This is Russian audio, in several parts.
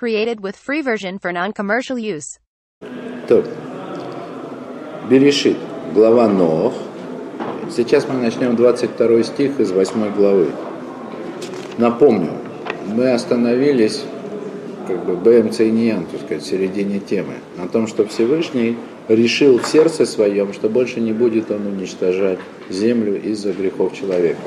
Created with free version for non-commercial use. Так. Берешит, глава Нох. Сейчас мы начнем 22 стих из 8 главы. Напомню, мы остановились как бы БМЦ и Ниян, так сказать, в середине темы, на том, что Всевышний решил в сердце своем, что больше не будет он уничтожать землю из-за грехов человека.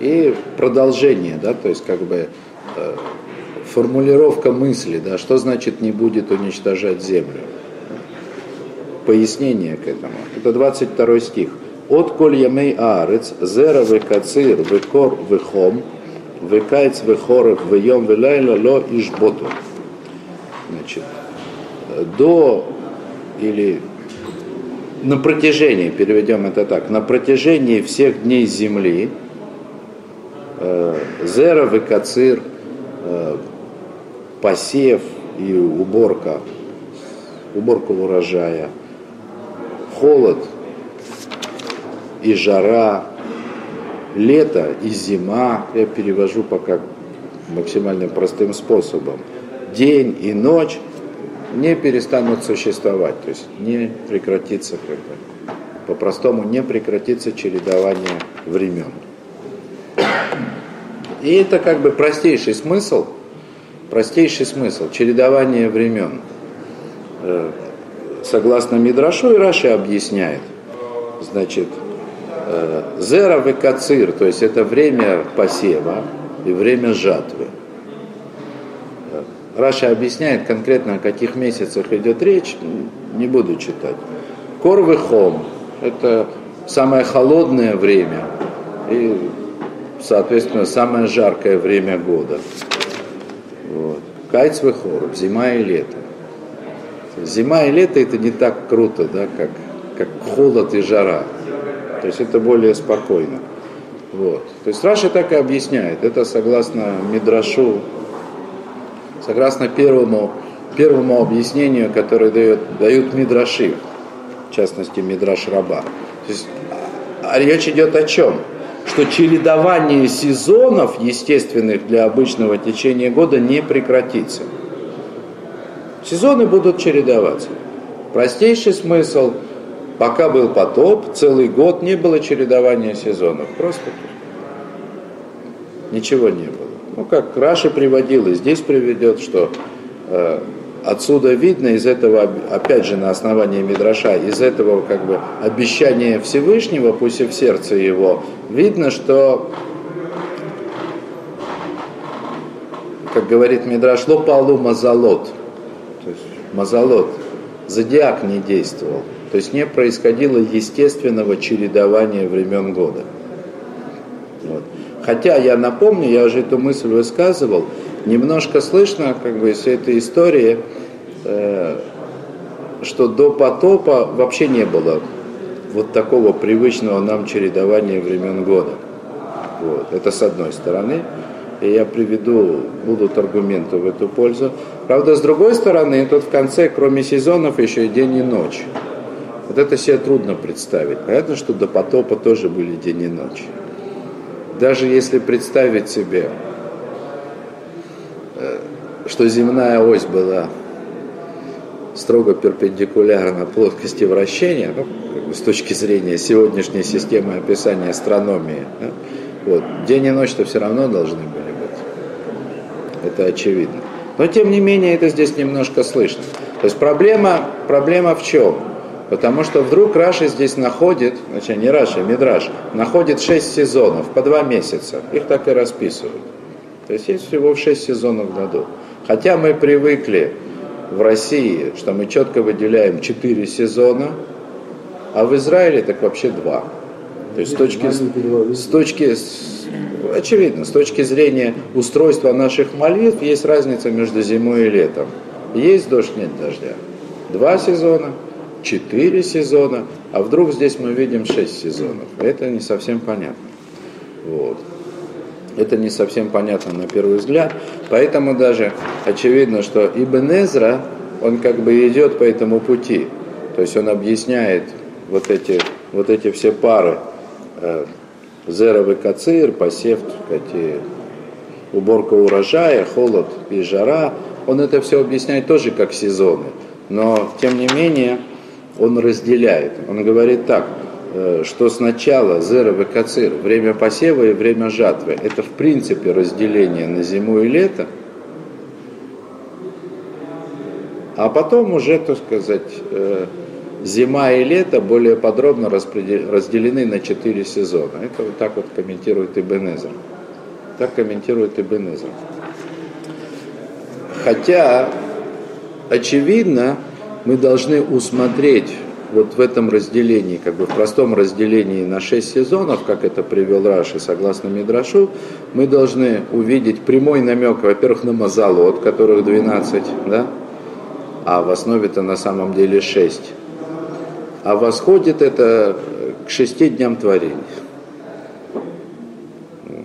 И продолжение, да, то есть как бы э, формулировка мысли, да, что значит не будет уничтожать землю. Пояснение к этому. Это 22 стих. От коль ямей аарец, зера векацир, векор вехом, векайц вехоров, веем велайла ло ишботу. Значит, до или на протяжении, переведем это так, на протяжении всех дней земли, зера, выкацир, э, посев и уборка, уборка урожая, холод и жара, лето и зима, я перевожу пока максимально простым способом, день и ночь не перестанут существовать, то есть не прекратится, как бы, по-простому не прекратится чередование времен. И это как бы простейший смысл, простейший смысл, чередование времен. Э, согласно Мидрашу, и Раши объясняет, значит, э, зера векацир, то есть это время посева и время жатвы. Э, Раши объясняет конкретно, о каких месяцах идет речь, не буду читать. קור וחום – это самое холодное время, и соответственно, самое жаркое время года. Вот. קיץ וחורף, зима и лето. Зима и лето это не так круто, да, как, как холод и жара. То есть это более спокойно. Вот. То есть Раши так и объясняет. Это согласно Мидрашу, согласно первому, первому объяснению, которое дает, дают Мидраши, в частности Мидраш Раба. То есть, а речь идет о чем? Что чередование сезонов, естественных для обычного течения года, не прекратится. Сезоны будут чередоваться. Простейший смысл, пока был потоп, целый год не было чередования сезонов. Просто ничего не было. Ну, как Раша приводил, и здесь приведет, что э, отсюда видно из этого, опять же, на основании Мидраша, из этого как бы обещания Всевышнего, пусть и в сердце его, видно, что, как говорит Мидраш, лопалу мазалот, то есть мазалот, зодиак не действовал, то есть не происходило естественного чередования времен года. Вот. Хотя я напомню, я уже эту мысль высказывал, немножко слышно, как бы, из этой истории, э, что до потопа вообще не было вот такого привычного нам чередования времен года. Вот. Это с одной стороны. И я приведу, будут аргументы в эту пользу. Правда, с другой стороны, тут в конце, кроме сезонов, еще и день и ночь. Вот это себе трудно представить. Понятно, что до потопа тоже были день и ночь. Даже если представить себе, что земная ось была строго перпендикулярна плоскости вращения, ну, с точки зрения сегодняшней системы описания астрономии, да, вот, день и ночь-то все равно должны были быть. Это очевидно. Но тем не менее это здесь немножко слышно. То есть проблема, проблема в чем? Потому что вдруг Раши здесь находит, значит не Раши, а Мидраш, находит шесть сезонов по два месяца. Их так и расписывают. То есть есть всего шесть сезонов в году. Хотя мы привыкли в России, что мы четко выделяем 4 сезона, а в Израиле так вообще два. То есть с точки, с точки, очевидно, с точки зрения устройства наших молитв есть разница между зимой и летом. Есть дождь, нет дождя. Два сезона, четыре сезона, а вдруг здесь мы видим шесть сезонов. Это не совсем понятно. Вот. Это не совсем понятно на первый взгляд, поэтому даже очевидно, что Ибн Эзра, он как бы идет по этому пути. То есть он объясняет вот эти, вот эти все пары э, Зеровый кацир, посев, эти уборка урожая, холод и жара, он это все объясняет тоже как сезоны. Но, тем не менее, он разделяет. Он говорит так, что сначала зера векацир, время посева и время жатвы, это в принципе разделение на зиму и лето, а потом уже, так сказать, э, зима и лето более подробно разделены на четыре сезона. Это вот так вот комментирует Ибн Так комментирует Ибн Хотя, очевидно, мы должны усмотреть вот в этом разделении, как бы в простом разделении на шесть сезонов, как это привел Раши, согласно Мидрашу, мы должны увидеть прямой намек, во-первых, на Мазалот, которых 12, да, а в основе-то на самом деле 6. А восходит это к шести дням творения. Вот.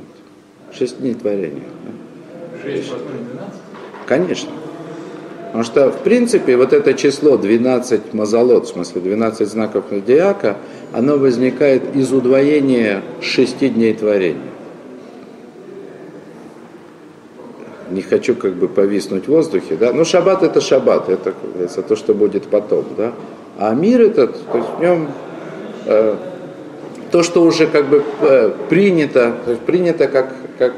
Шесть дней творения. Шесть, восьмой, двенадцать? Конечно. Потому что, в принципе, вот это число 12 мазолот, в смысле 12 знаков зодиака, оно возникает из удвоения шести дней творения. Не хочу как бы повиснуть в воздухе, да. Но шаббат это шаббат, это, как то, что будет потом, да. А мир этот, то есть в нем э, то, что уже как бы э, принято, то есть принято как, как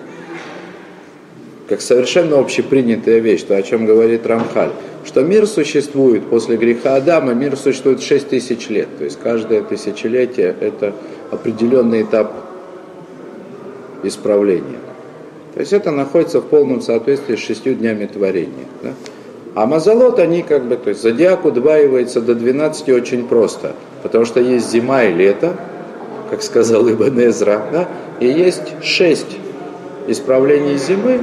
как совершенно общепринятая вещь, то, о чем говорит Рамхаль, что мир существует после греха Адама, мир существует 6 тысяч лет. То есть каждое тысячелетие – это определенный этап исправления. То есть это находится в полном соответствии с шестью днями творения. Да? А мазолот, они как бы, то есть зодиак удваивается до 12 очень просто, потому что есть зима и лето, как сказал Ибн Эзра, да? и есть шесть исправлений зимы,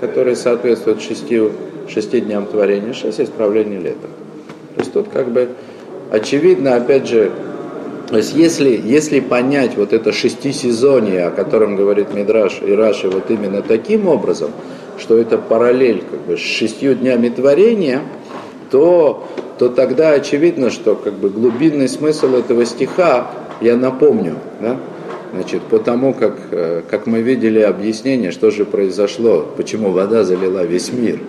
которые соответствуют шести, шести дням творения, шесть исправлений лета. То есть тут как бы очевидно, опять же, то есть если, если понять вот это шестисезоние, о котором говорит Мидраш и Раши, вот именно таким образом, что это параллель как бы, с шестью днями творения, то, то тогда очевидно, что как бы, глубинный смысл этого стиха, я напомню, да, Значит, потому как, э, как мы видели объяснение, что же произошло, почему вода залила весь мир.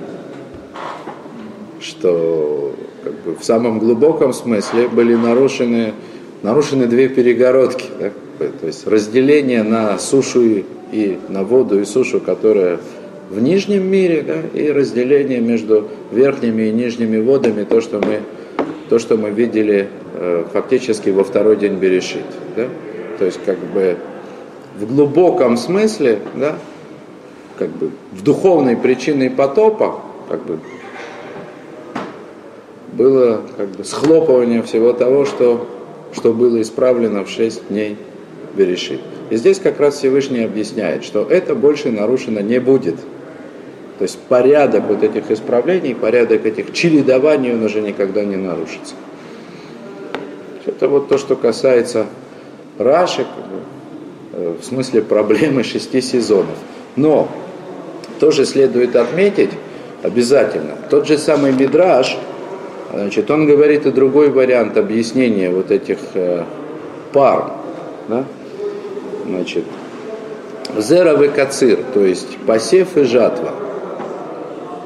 Что как бы, в самом глубоком смысле были нарушены, нарушены две перегородки. Да? То есть разделение на сушу и на воду и сушу, которая в нижнем мире, да, и разделение между верхними и нижними водами, то, что мы, то, что мы видели э, фактически во второй день Берешит. Да? То есть как бы в глубоком смысле, да, как бы в духовной причиной потопа, как бы было как бы схлопывание всего того, что, что было исправлено в шесть дней Берешит. И здесь как раз Всевышний объясняет, что это больше нарушено не будет. То есть порядок вот этих исправлений, порядок этих чередований, он уже никогда не нарушится. Это вот то, что касается Раши, э, в смысле проблемы шести сезонов. Но тоже следует отметить обязательно, тот же самый Мидраш, значит, он говорит и другой вариант объяснения вот этих э, пар, да? значит, зера и кацир, то есть посев и жатва.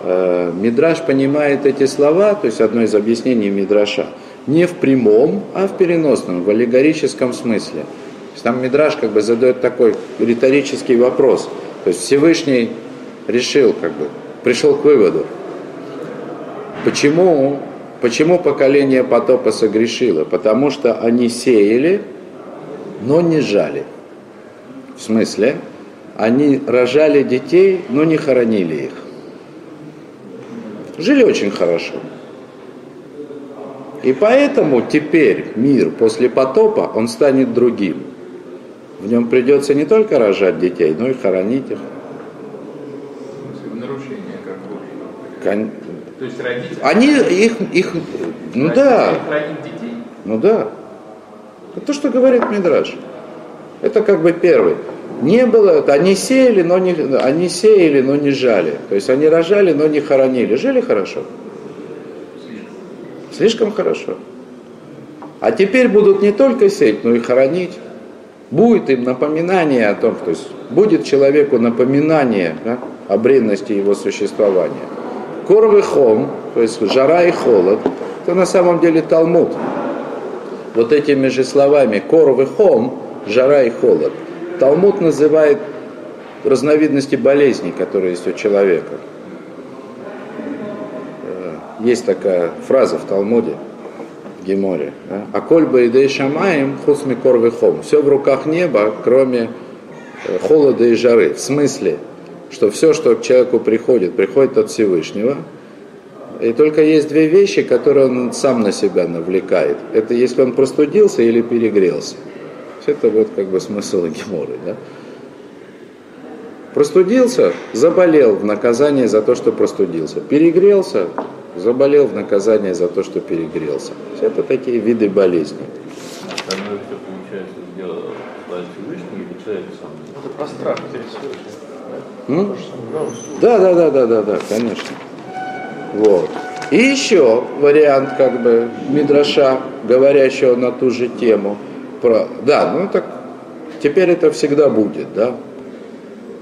Э, Мидраш понимает эти слова, то есть одно из объяснений Мидраша – не в прямом, а в переносном, в аллегорическом смысле. То есть там Мидраш как бы задает такой риторический вопрос. То есть Всевышний решил, как бы, пришел к выводу, почему, почему поколение потопа согрешило? Потому что они сеяли, но не жали. В смысле, они рожали детей, но не хоронили их. Жили очень хорошо. И поэтому теперь мир после потопа, он станет другим. В нем придется не только рожать детей, но и хоронить их. Нарушение Кон... То есть родители... Они их, их ну да. детей? Ну да. Это то, что говорит Мидраш. Это как бы первый. Не было, они сеяли, но не, они сеяли, но не жали. То есть они рожали, но не хоронили. Жили хорошо. Слишком хорошо. А теперь будут не только сеять, но и хоронить. Будет им напоминание о том, то есть будет человеку напоминание да, о бренности его существования. Корвы хом, то есть жара и холод, это на самом деле Талмуд. Вот этими же словами корвы хом, жара и холод. Талмуд называет разновидности болезней, которые есть у человека. Есть такая фраза в Талмуде, в Геморе. А коль бы идей шамаем хусми корвы хом. Все в руках неба, кроме э, холода и жары. В смысле, что все, что к человеку приходит, приходит от Всевышнего. И только есть две вещи, которые он сам на себя навлекает. Это если он простудился или перегрелся. Это вот как бы смысл Геморы. Да? Простудился, заболел в наказание за то, что простудился. Перегрелся, заболел в наказание за то, что перегрелся. Все это такие виды болезней. Там же все получается дело Всевышний или человек сам? Это про страх интересует. Да, да, да, да, да, да, конечно. Вот. И еще вариант как бы Мидраша, говорящего на ту же тему. Про... Да, ну так теперь это всегда будет, да.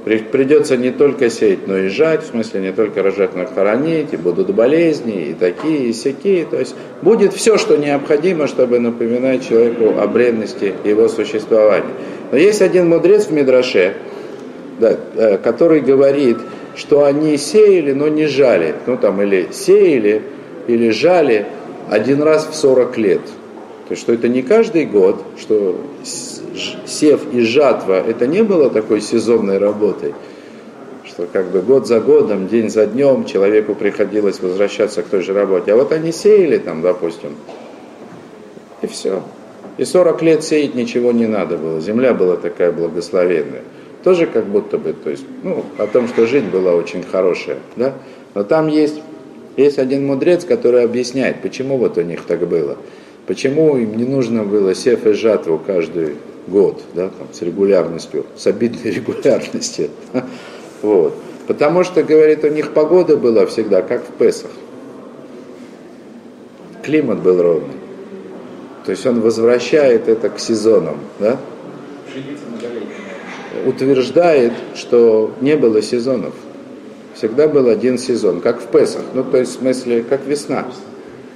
Придется не только сеять, но и жать, в смысле не только рожать, но и хоронить, и будут болезни, и такие, и всякие. То есть будет все, что необходимо, чтобы напоминать человеку о бренности его существования. Но есть один мудрец в Мидраше, да, э, который говорит, что они сеяли, но не жали. Ну там или сеяли, или жали один раз в 40 лет. То есть, что это не каждый год, что сев и жатва, это не было такой сезонной работой, что как бы год за годом, день за днем человеку приходилось возвращаться к той же работе. А вот они сеяли там, допустим, и все. И 40 лет сеять ничего не надо было. Земля была такая благословенная. Тоже как будто бы, то есть, ну, о том, что жизнь была очень хорошая, да. Но там есть, есть один мудрец, который объясняет, почему вот у них так было. Почему им не нужно было сев и жатву каждый год, да, там, с регулярностью, с обидной регулярностью. Вот. Потому что, говорит, у них погода была всегда, как в Песах. Климат был ровный. То есть он возвращает это к сезонам, да? Утверждает, что не было сезонов. Всегда был один сезон, как в Песах. Ну, то есть, в смысле, как весна.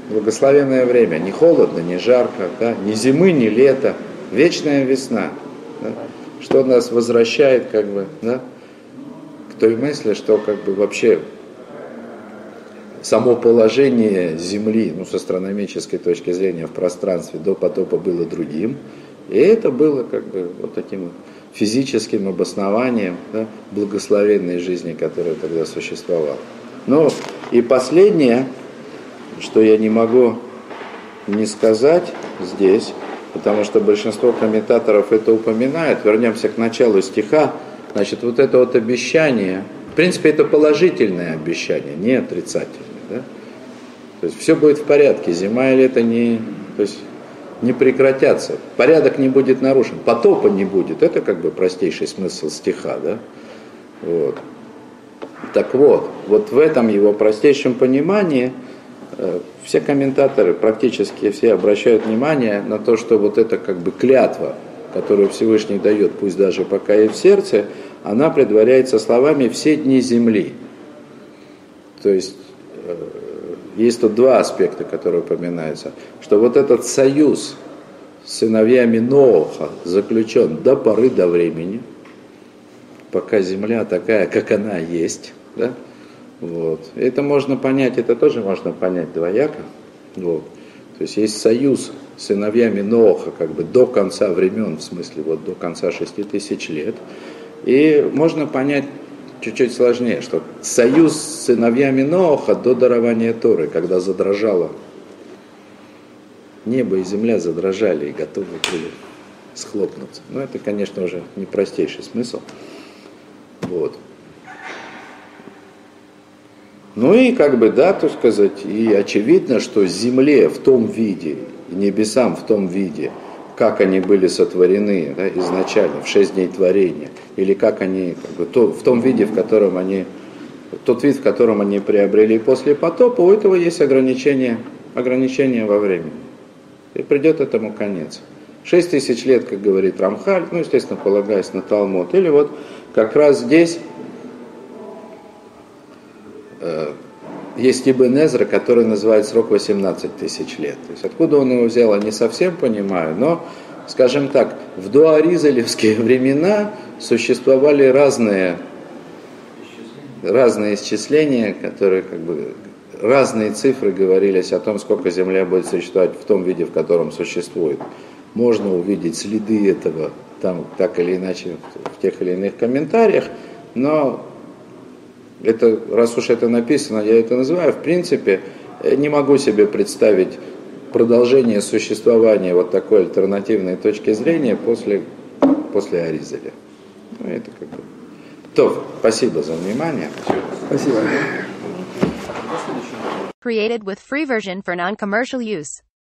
Благословенное время. Не холодно, не жарко, да? ни зимы, ни лета вечная весна, да, что нас возвращает как бы, да, к той мысли, что как бы вообще само положение Земли, ну, с астрономической точки зрения в пространстве до потопа было другим, и это было как бы вот таким физическим обоснованием да, благословенной жизни, которая тогда существовала. Ну и последнее, что я не могу не сказать здесь, потому что большинство комментаторов это упоминает. Вернемся к началу стиха. Значит, вот это вот обещание, в принципе, это положительное обещание, не отрицательное. Да? То есть все будет в порядке, зима и лето не, то есть не прекратятся, порядок не будет нарушен, потопа не будет. Это как бы простейший смысл стиха. Да? Вот. Так вот, вот в этом его простейшем понимании – все комментаторы, практически все обращают внимание на то, что вот эта как бы клятва, которую Всевышний дает, пусть даже пока и в сердце, она предваряется словами «все дни земли». То есть э, есть тут два аспекта, которые упоминаются, что вот этот союз с сыновьями Ноуха заключен до поры до времени, пока земля такая, как она есть, да, вот. Это можно понять, это тоже можно понять двояко. Вот. То есть есть союз с сыновьями Ноха как бы до конца времен, в смысле вот до конца шести тысяч лет. И можно понять чуть-чуть сложнее, что союз с сыновьями Ноха до дарования Торы, когда задрожало небо и земля задрожали и готовы были схлопнуться. Но это, конечно, уже не простейший смысл. Вот. Ну и как бы, да, то сказать, и очевидно, что земле в том виде, небесам в том виде, как они были сотворены да, изначально, в шесть дней творения, или как они, как бы, то, в том виде, в котором они, тот вид, в котором они приобрели после потопа, у этого есть ограничение, ограничение во времени. И придет этому конец. 6 тысяч лет, как говорит Рамхаль, ну, естественно, полагаясь на Талмуд. Или вот как раз здесь э, есть Ибн Эзра, который называет срок 18 тысяч лет. То есть откуда он его взял, я не совсем понимаю, но, скажем так, в дуаризелевские времена существовали разные, разные исчисления, которые как бы разные цифры говорились о том, сколько Земля будет существовать в том виде, в котором существует можно увидеть следы этого там так или иначе в тех или иных комментариях, но это, раз уж это написано, я это называю, в принципе, не могу себе представить продолжение существования вот такой альтернативной точки зрения после, после Аризеля. Ну, это как бы... То, спасибо за внимание. Спасибо. Created with free version for non-commercial use.